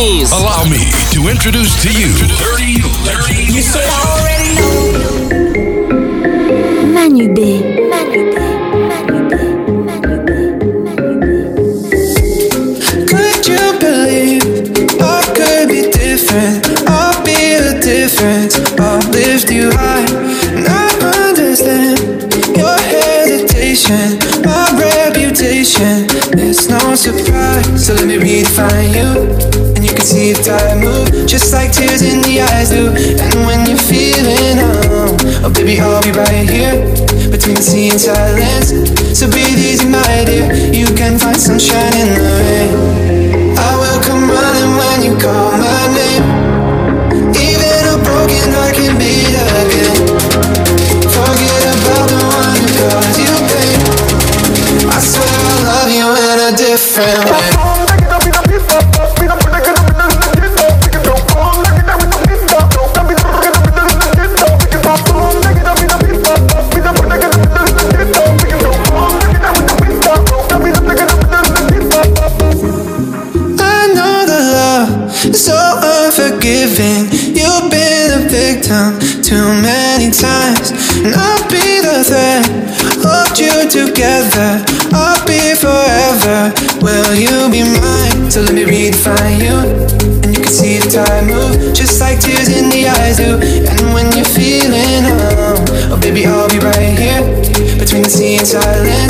Martins. Allow me to introduce to you Dirty Larry. You should already know. Manu B. Manu B. Manu B. Manu B. Manu B. Could you believe I could be different? I'll be the difference. I'll lift you high. And I understand your hesitation, my reputation. It's no surprise. So let me redefine you. Can see the tide move, just like tears in the eyes do. And when you're feeling numb, oh baby, I'll be right here between the sea and silence. So breathe easy, my dear. You can find sunshine in the rain. I will come running when you call silence.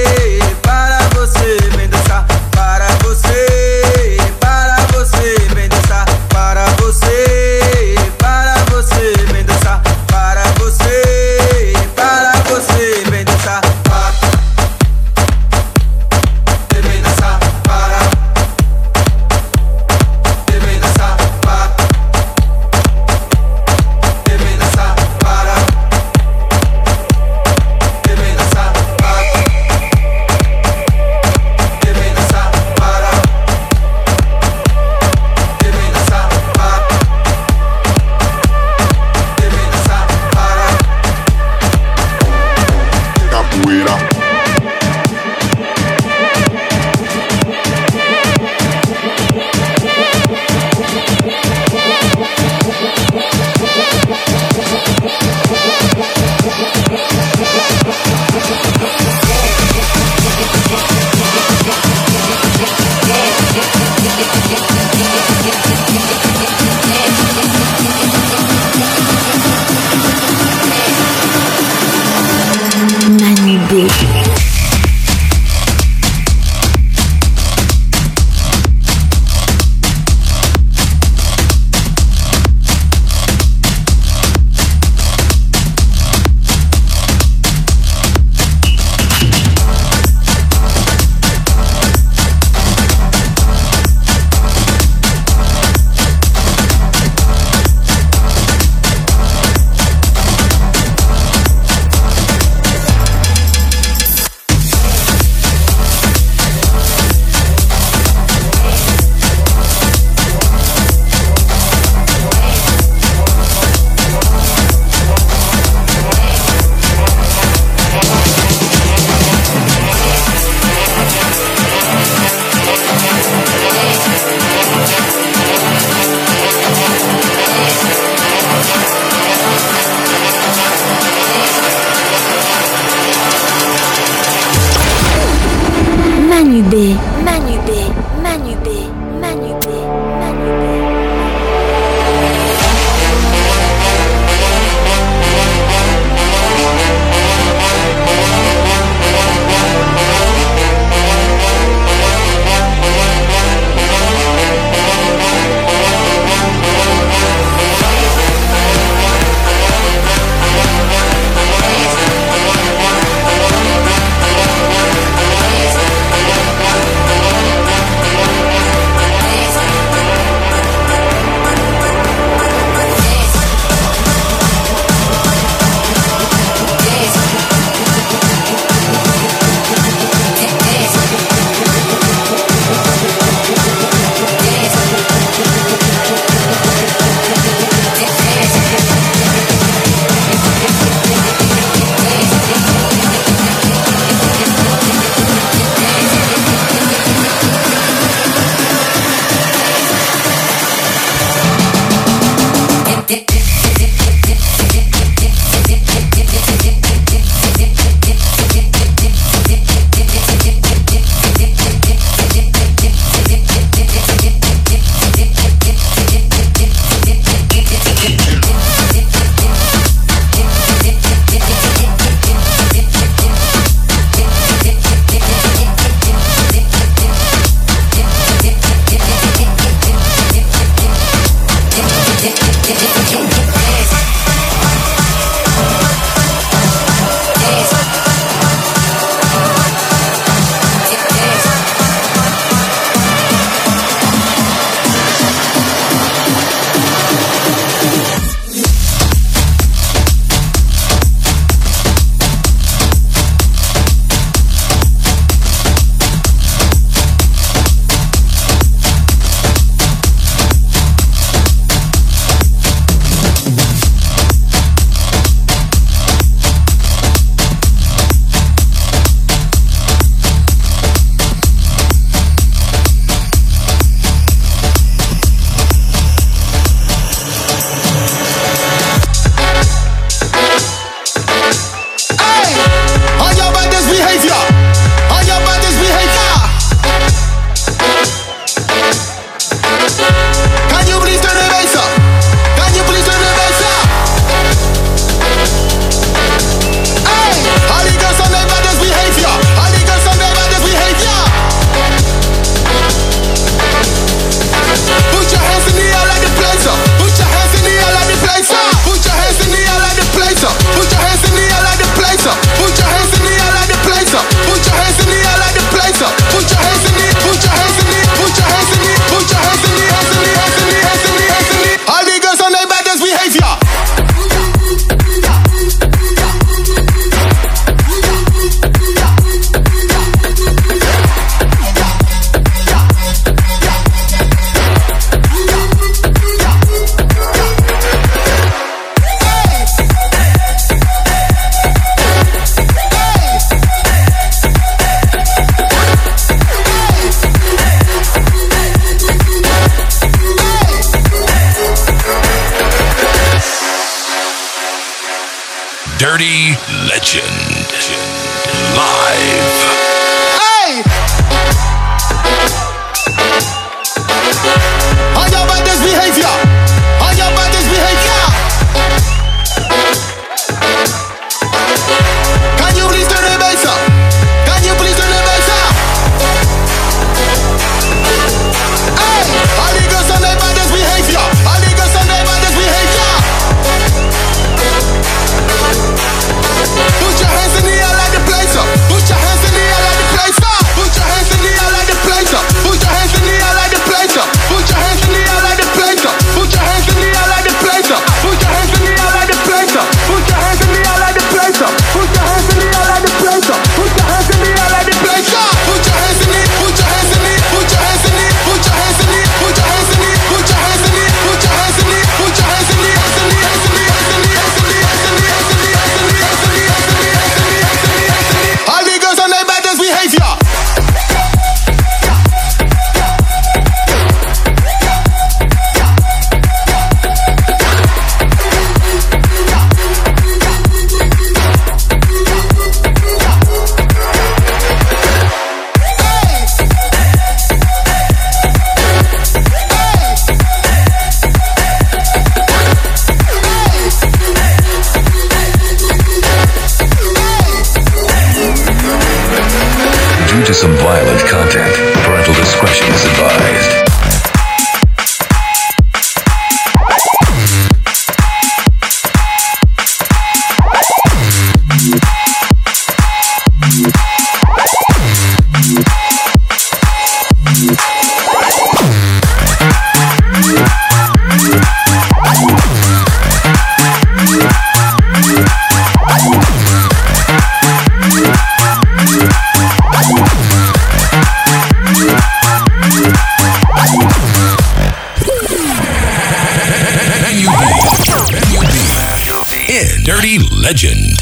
Dirty Legend.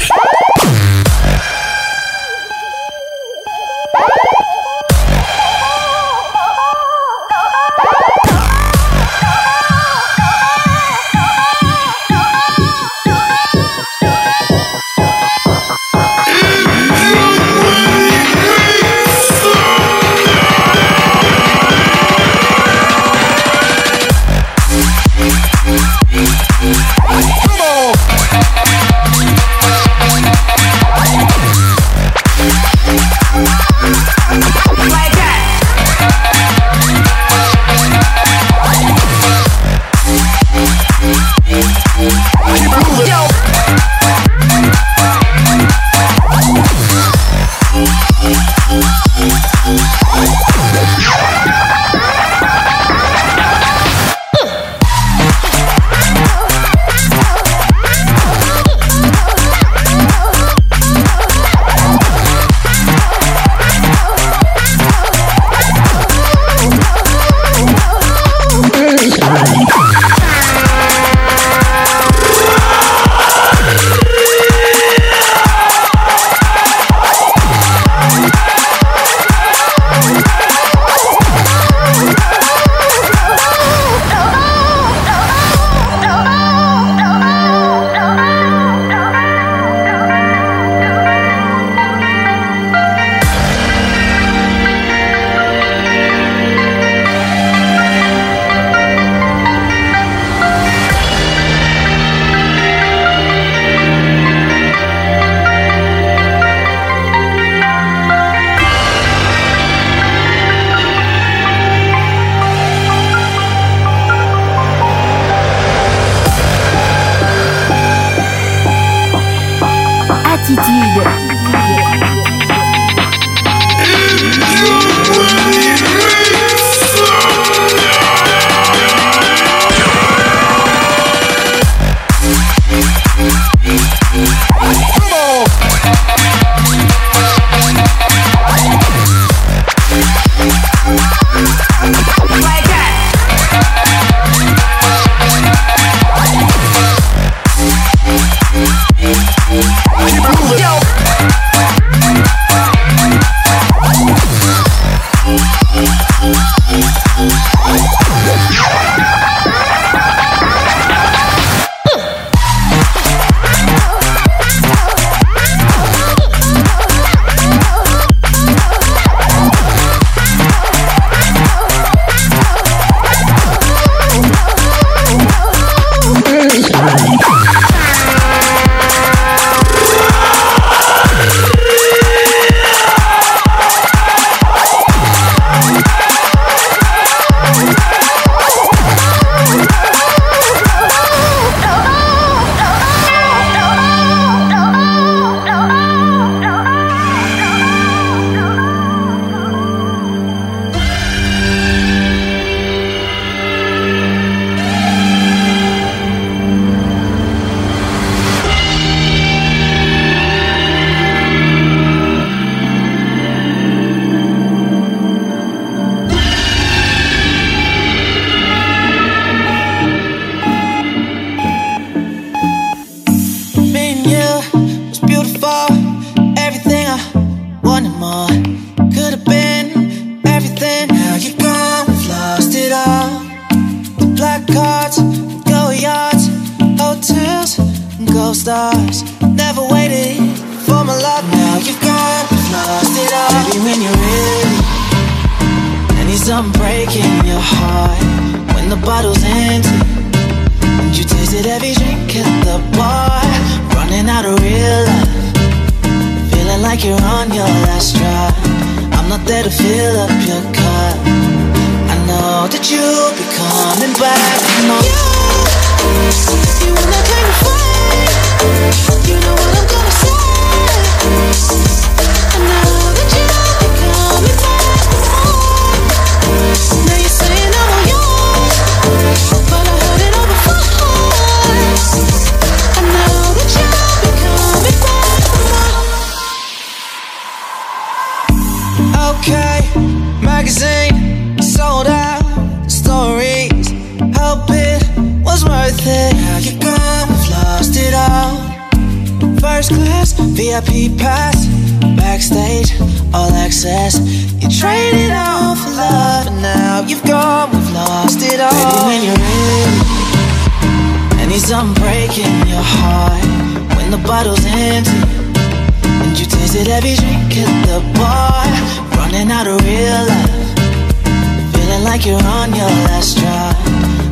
like you're on your last try.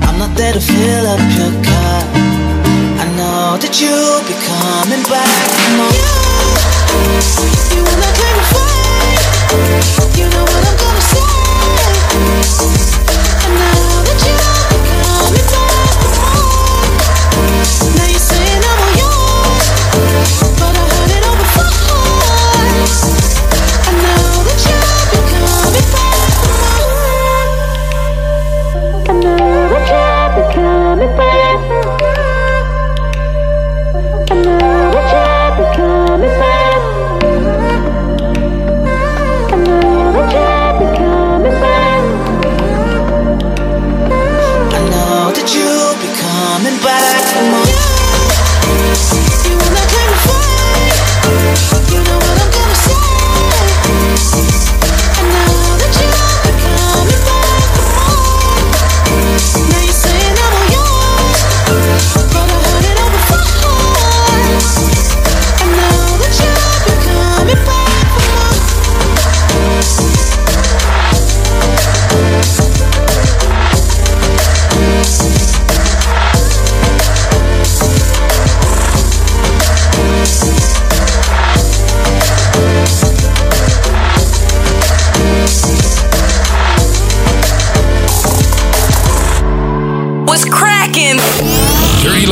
I'm not there to fill up your cup. I know that you'll be coming back. Come on. You, you wanna fight You know what I'm gonna say.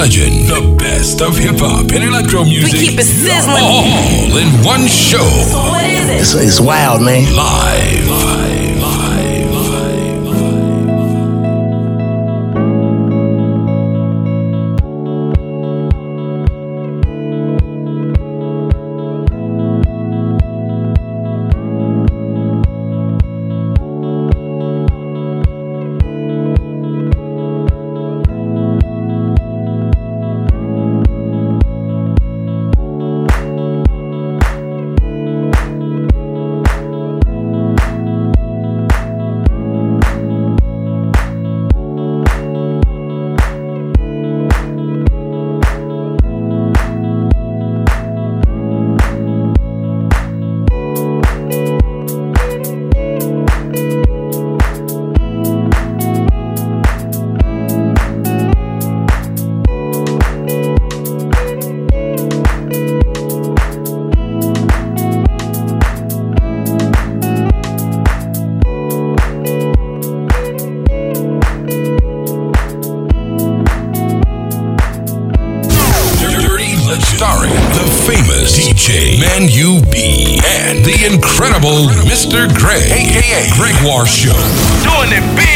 legend, the best of hip hop and electro music. We keep it sizzling. All in one show. So what is it? It's, it's wild, man. Live. Live. Breakwater Show. Doing it big.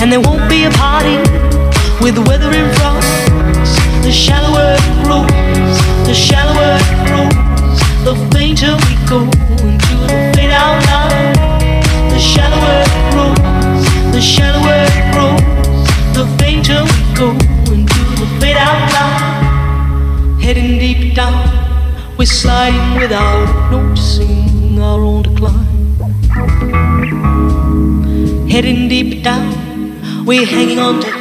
And there won't be a party with the weather in front. The shallower it grows, the shallower it grows, the fainter we go into the fade out line. The shallower it grows, the shallower it grows, the fainter we go into the fade out line. Heading deep down, we're sliding without noticing our own decline. Heading deep down we're hanging on to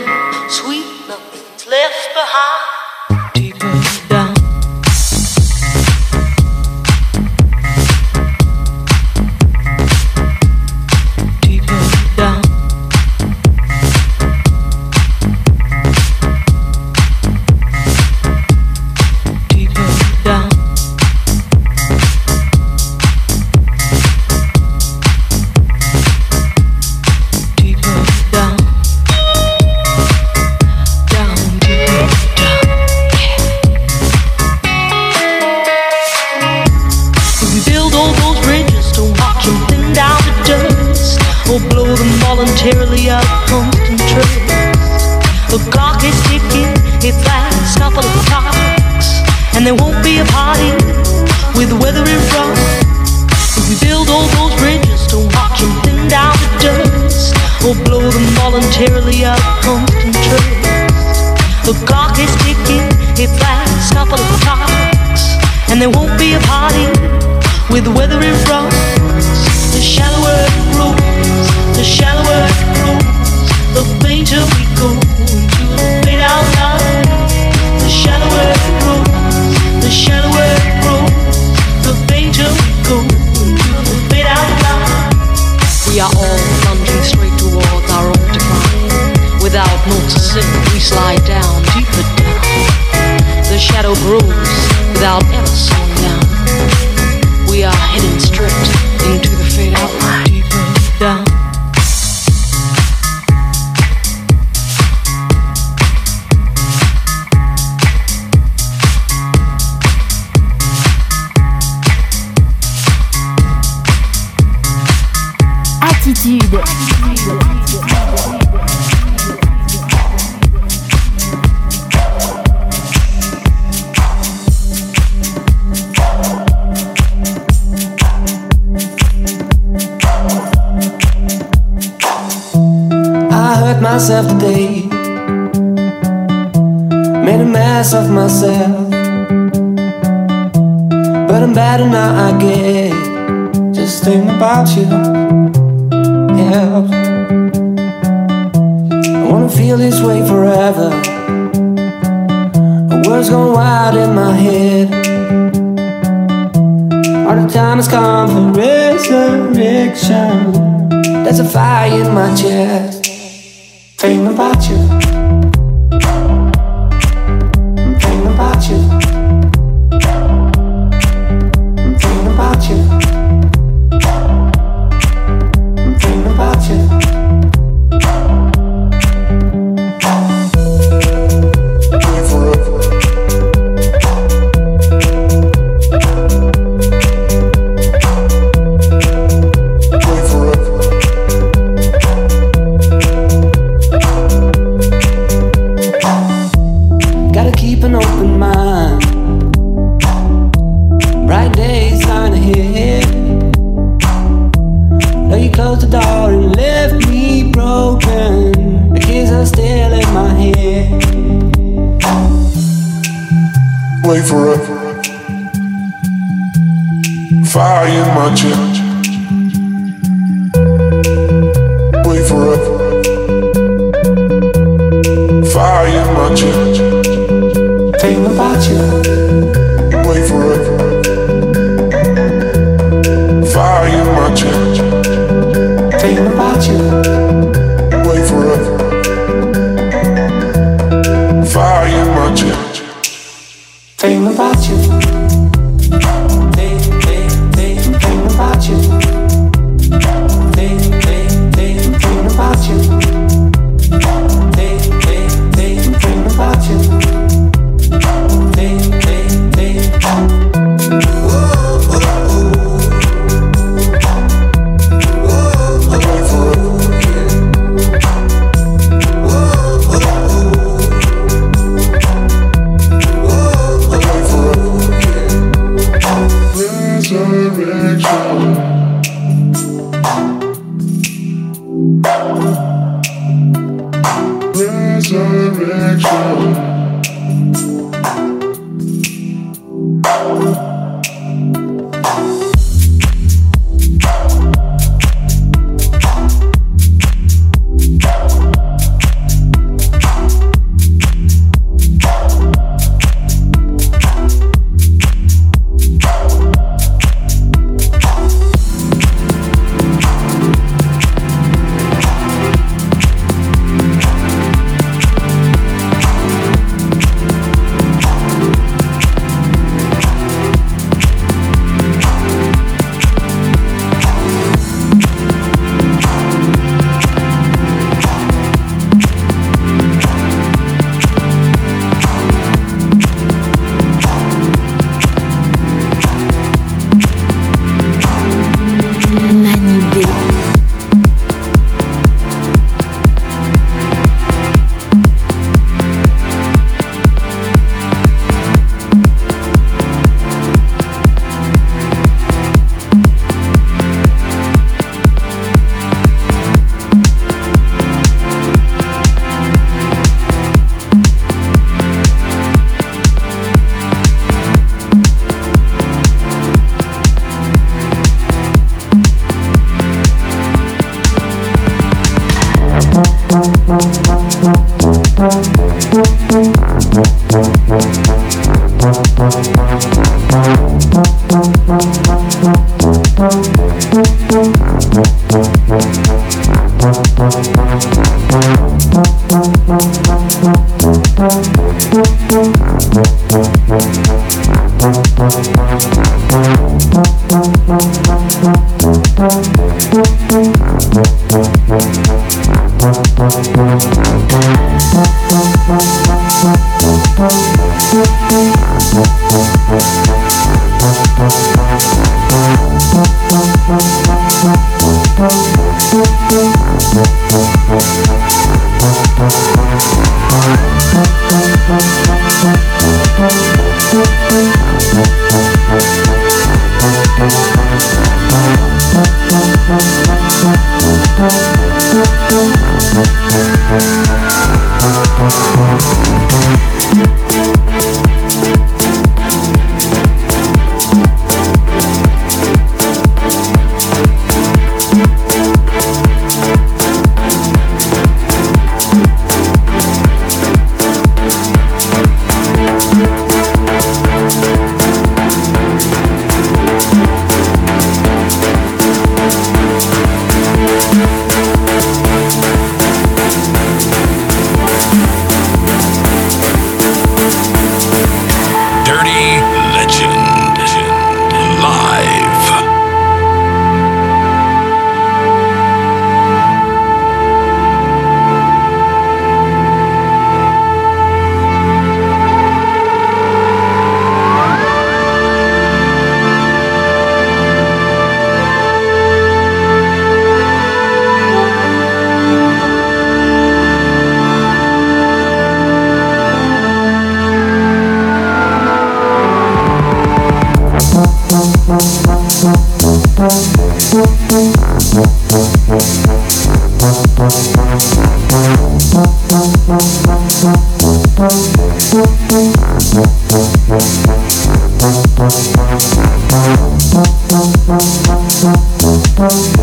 Thank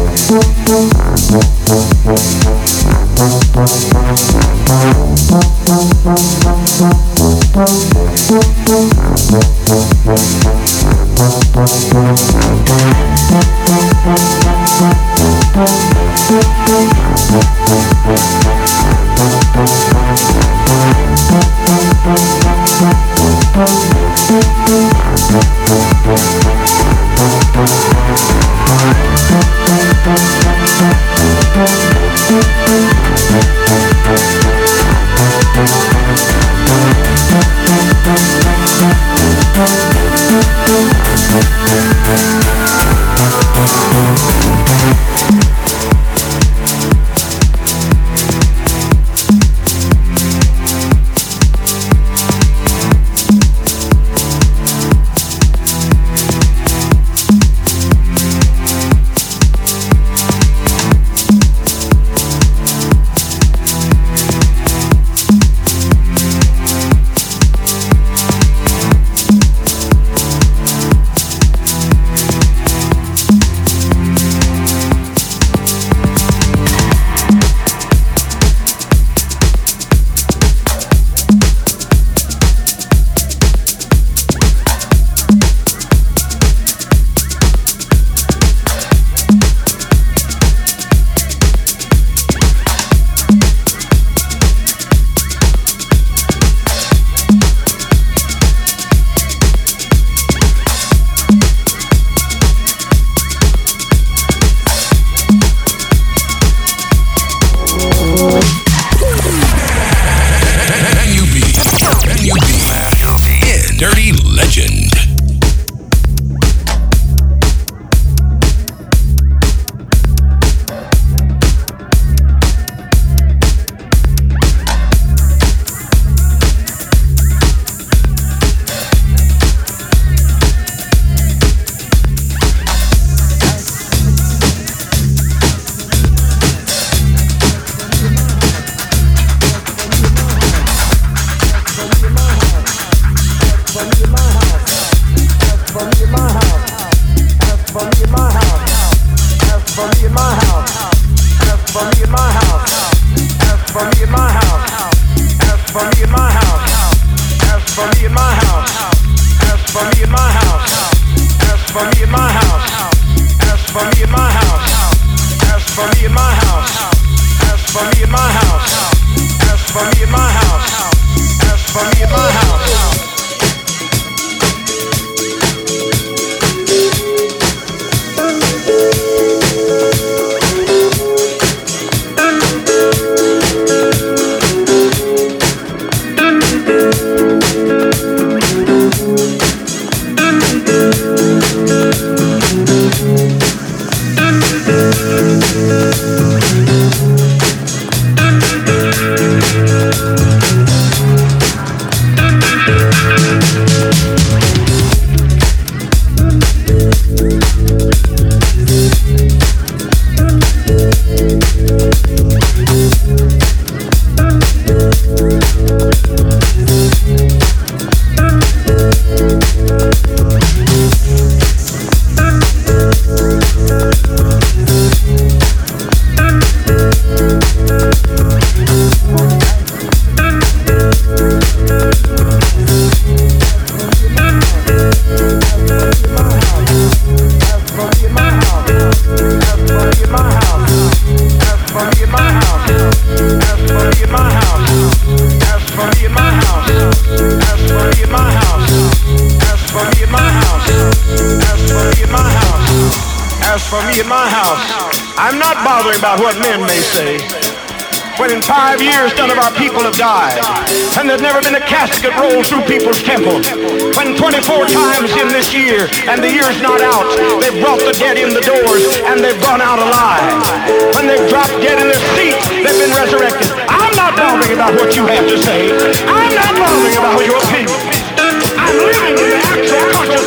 Thank years none of our people have died, and there's never been a casket rolled through people's temple. When 24 times in this year, and the year's not out, they've brought the dead in the doors, and they've gone out alive. When they've dropped dead in their seats, they've been resurrected. I'm not bothering about what you have to say. I'm not bothering about your opinion. I'm living in the actual conscious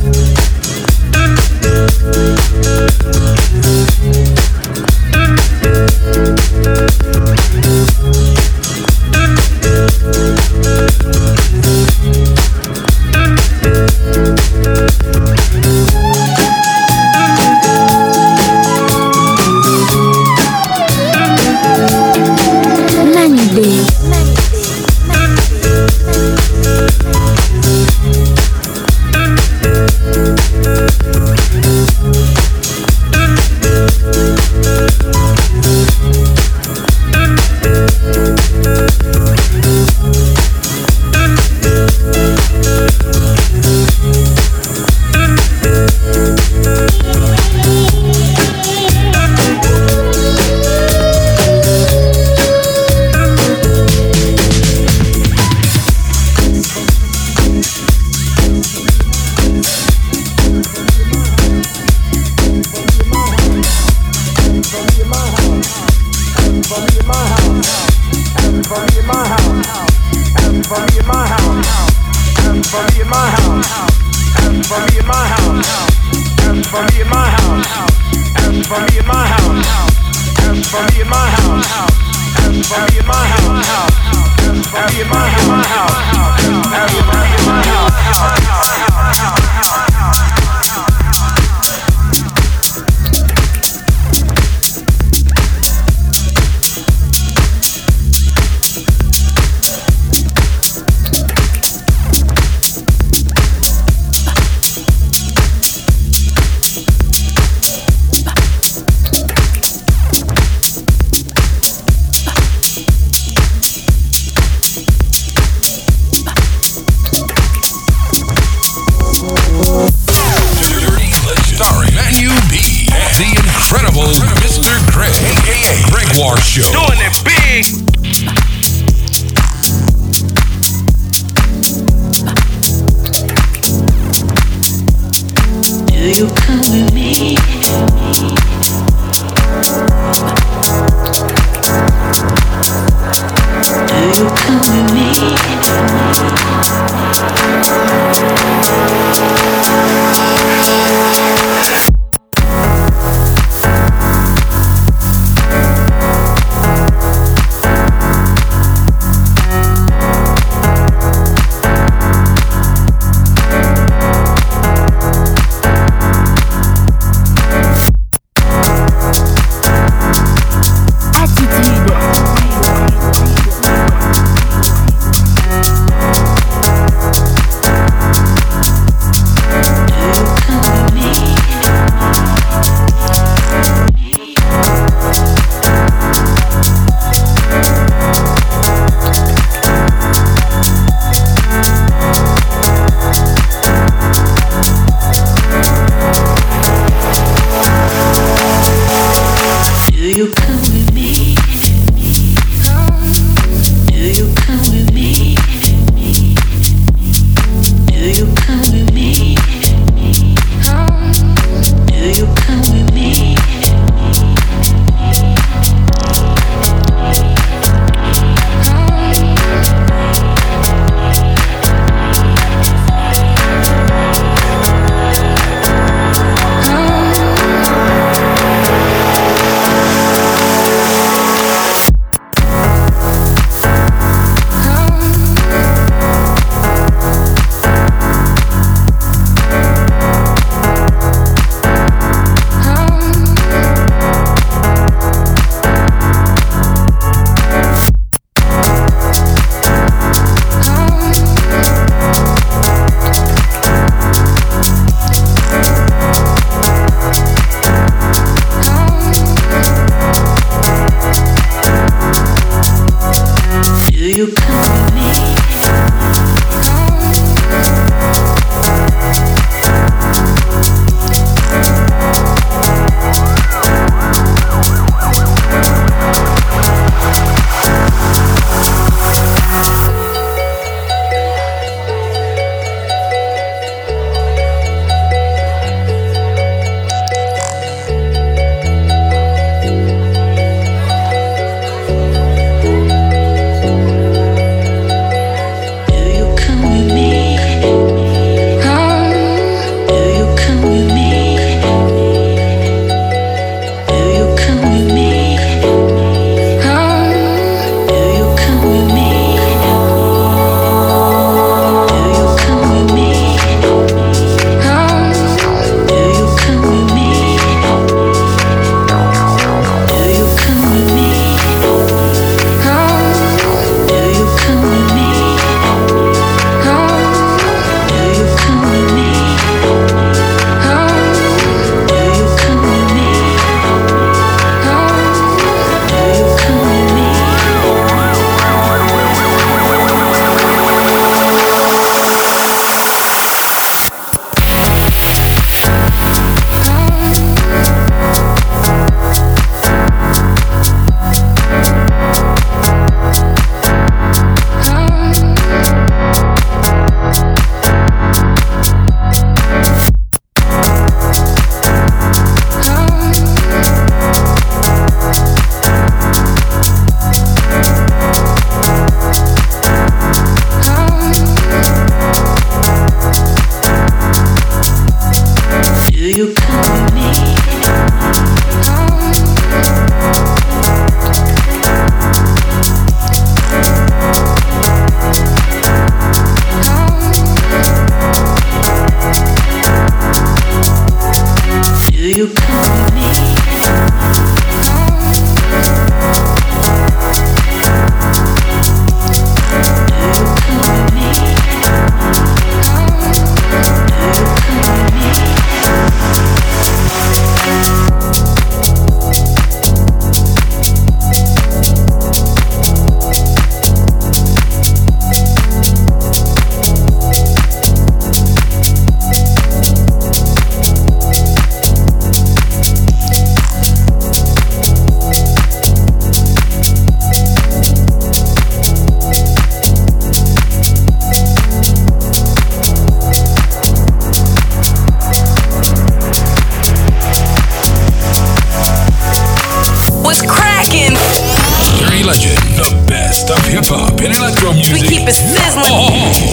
Do you.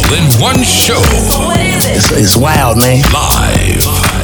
All in one show. It's, it's wild, man. Live.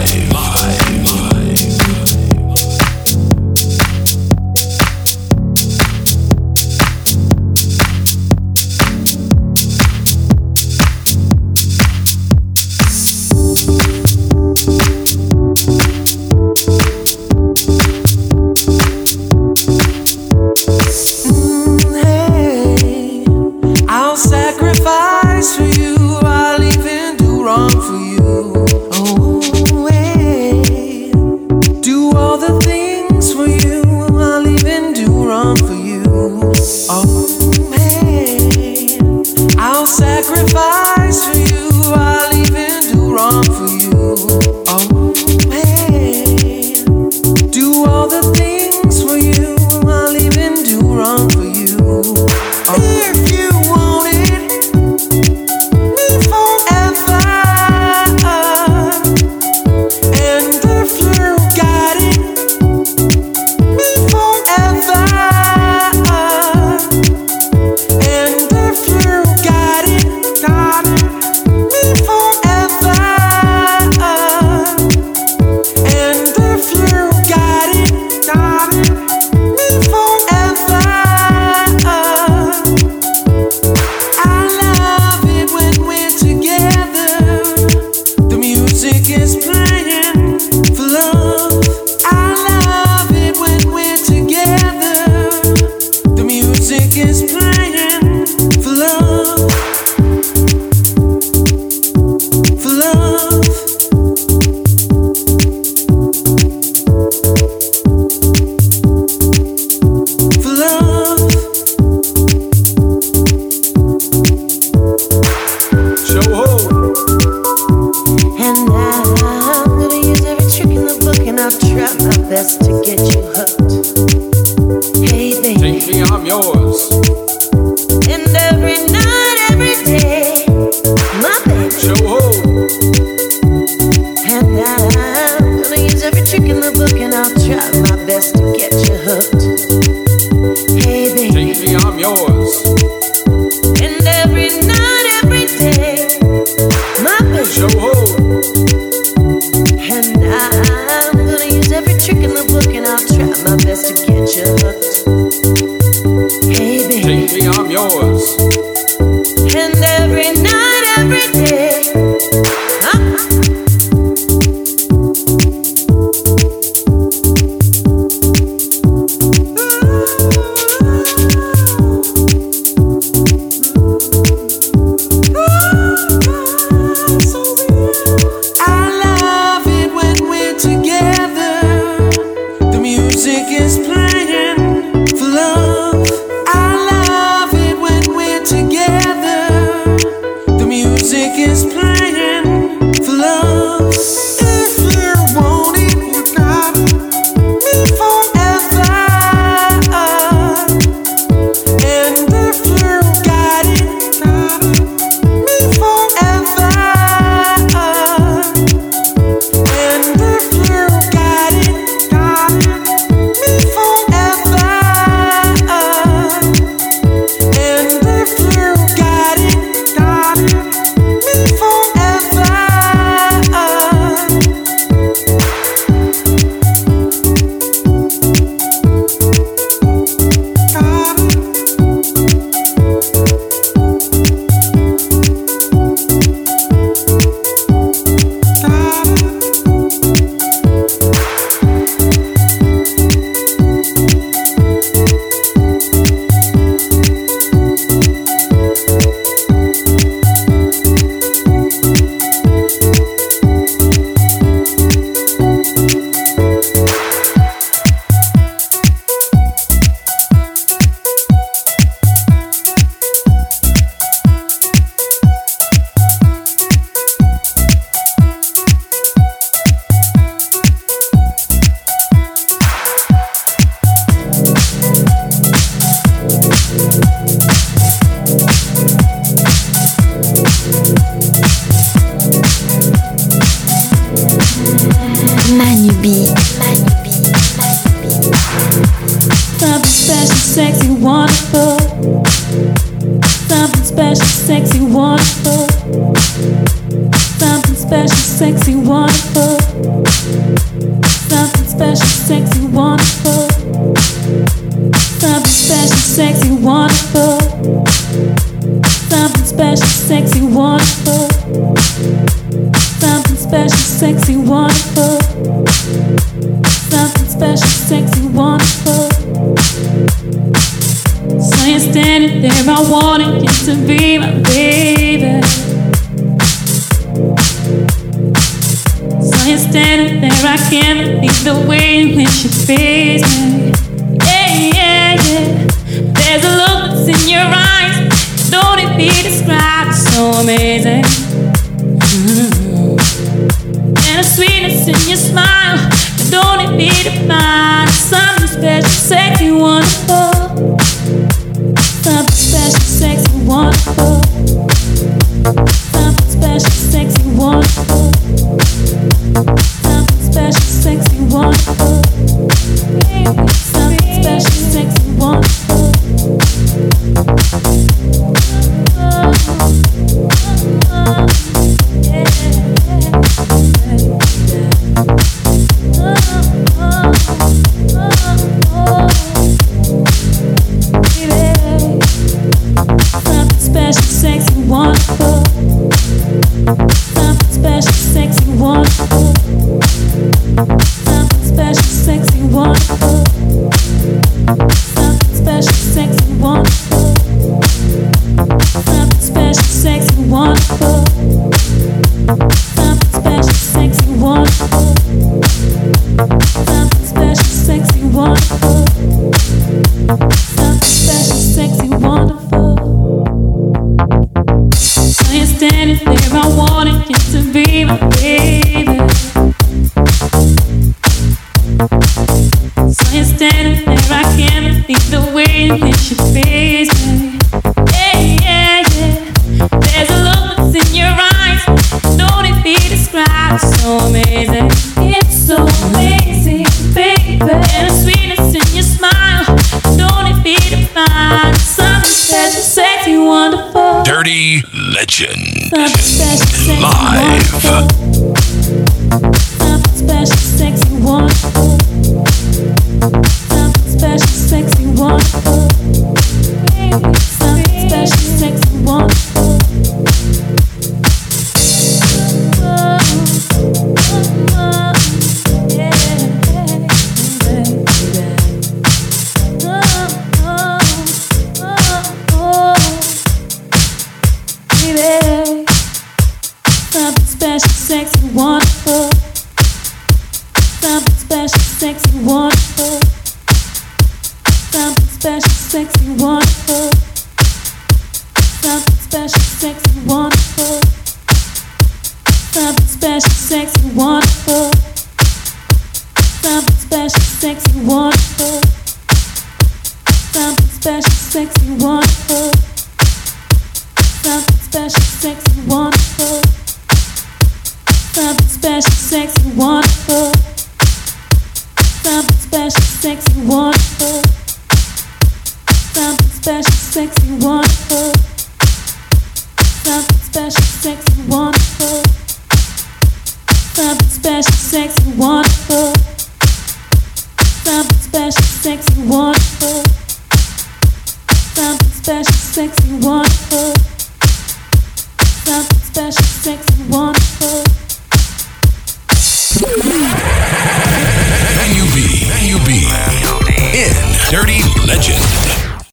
the way in which you face me. Yeah, yeah, yeah. There's a look that's in your eyes, don't it be described? It's so amazing. Mm-hmm. And a sweetness in your smile, don't it be defined? Something special, sexy, wonderful. Something special, sexy, wonderful. Party Legend. Live.